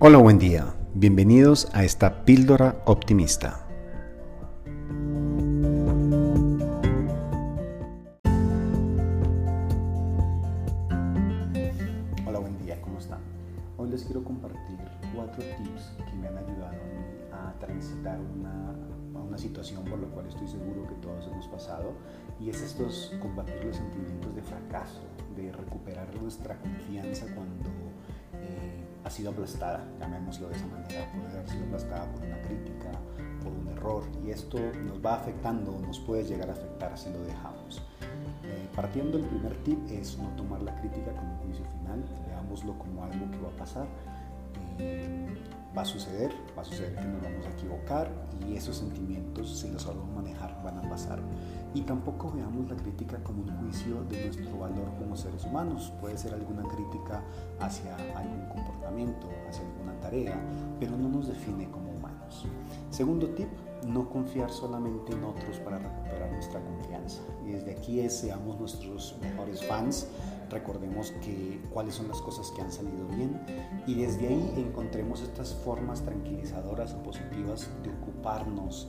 Hola, buen día. Bienvenidos a esta píldora optimista. Hola, buen día, ¿cómo están? Hoy les quiero compartir cuatro tips que me han ayudado a transitar una, una situación por la cual estoy seguro que todos hemos pasado y es estos combatir los sentimientos de fracaso, de recuperar nuestra confianza cuando ha sido aplastada, llamémoslo de esa manera, puede haber sido aplastada por una crítica, por un error, y esto nos va afectando, nos puede llegar a afectar si lo dejamos. Eh, partiendo, el primer tip es no tomar la crítica como un juicio final, veámoslo como algo que va a pasar. Va a suceder, va a suceder que nos vamos a equivocar y esos sentimientos, si los sabemos manejar, van a pasar. Y tampoco veamos la crítica como un juicio de nuestro valor como seres humanos. Puede ser alguna crítica hacia algún comportamiento, hacia alguna tarea, pero no nos define como humanos. Segundo tip, no confiar solamente en otros para recuperar nuestra confianza. Y desde aquí es, seamos nuestros mejores fans, recordemos que cuáles son las cosas que han salido bien y desde ahí encontremos estas formas tranquilizadoras o positivas de ocuparnos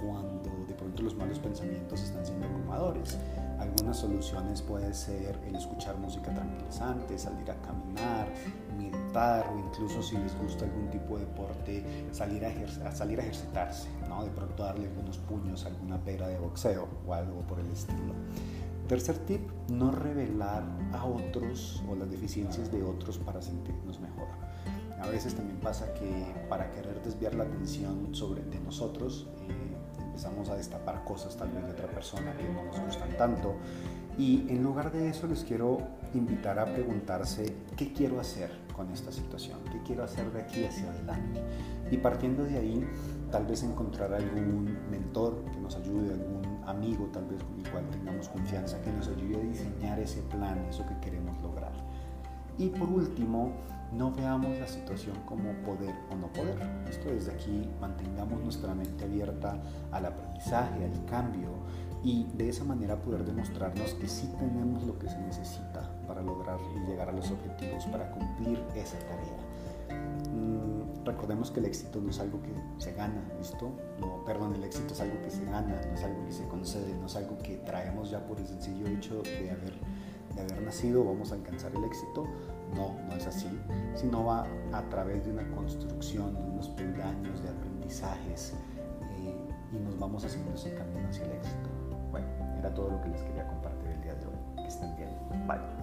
cuando de pronto los malos pensamientos están siendo abrumadores. Algunas soluciones puede ser el escuchar música tranquilizante, salir a caminar, meditar o incluso si les gusta algún tipo de deporte, salir a, salir a ejercitarse, ¿no? de pronto darle algunos puños a alguna pera de boxeo o algo por el estilo. Tercer tip, no revelar a otros o las deficiencias de otros para sentirnos mejor. A veces también pasa que para querer desviar la atención sobre de nosotros, eh, empezamos a destapar cosas tal vez de otra persona que no nos gustan tanto. Y en lugar de eso les quiero invitar a preguntarse qué quiero hacer con esta situación, qué quiero hacer de aquí hacia adelante. Y partiendo de ahí, tal vez encontrar algún mentor que nos ayude, algún amigo tal vez con el cual tengamos confianza, que nos ayude a diseñar ese plan, eso que queremos lograr. Y por último, no veamos la situación como poder o no poder. Esto desde aquí mantengamos nuestra mente abierta al aprendizaje, al cambio y de esa manera poder demostrarnos que sí tenemos lo que se necesita para lograr y llegar a los objetivos, para cumplir esa tarea. Mm, recordemos que el éxito no es algo que se gana, ¿listo? No, perdón, el éxito es algo que se gana, no es algo que se concede, no es algo que traemos ya por el sencillo hecho de haber, de haber nacido, vamos a alcanzar el éxito, no, no es así, sino va a través de una construcción, de unos peldaños, de aprendizajes eh, y nos vamos haciendo ese camino hacia el éxito. Bueno, era todo lo que les quería compartir el día de hoy. Que estén bien. Bye.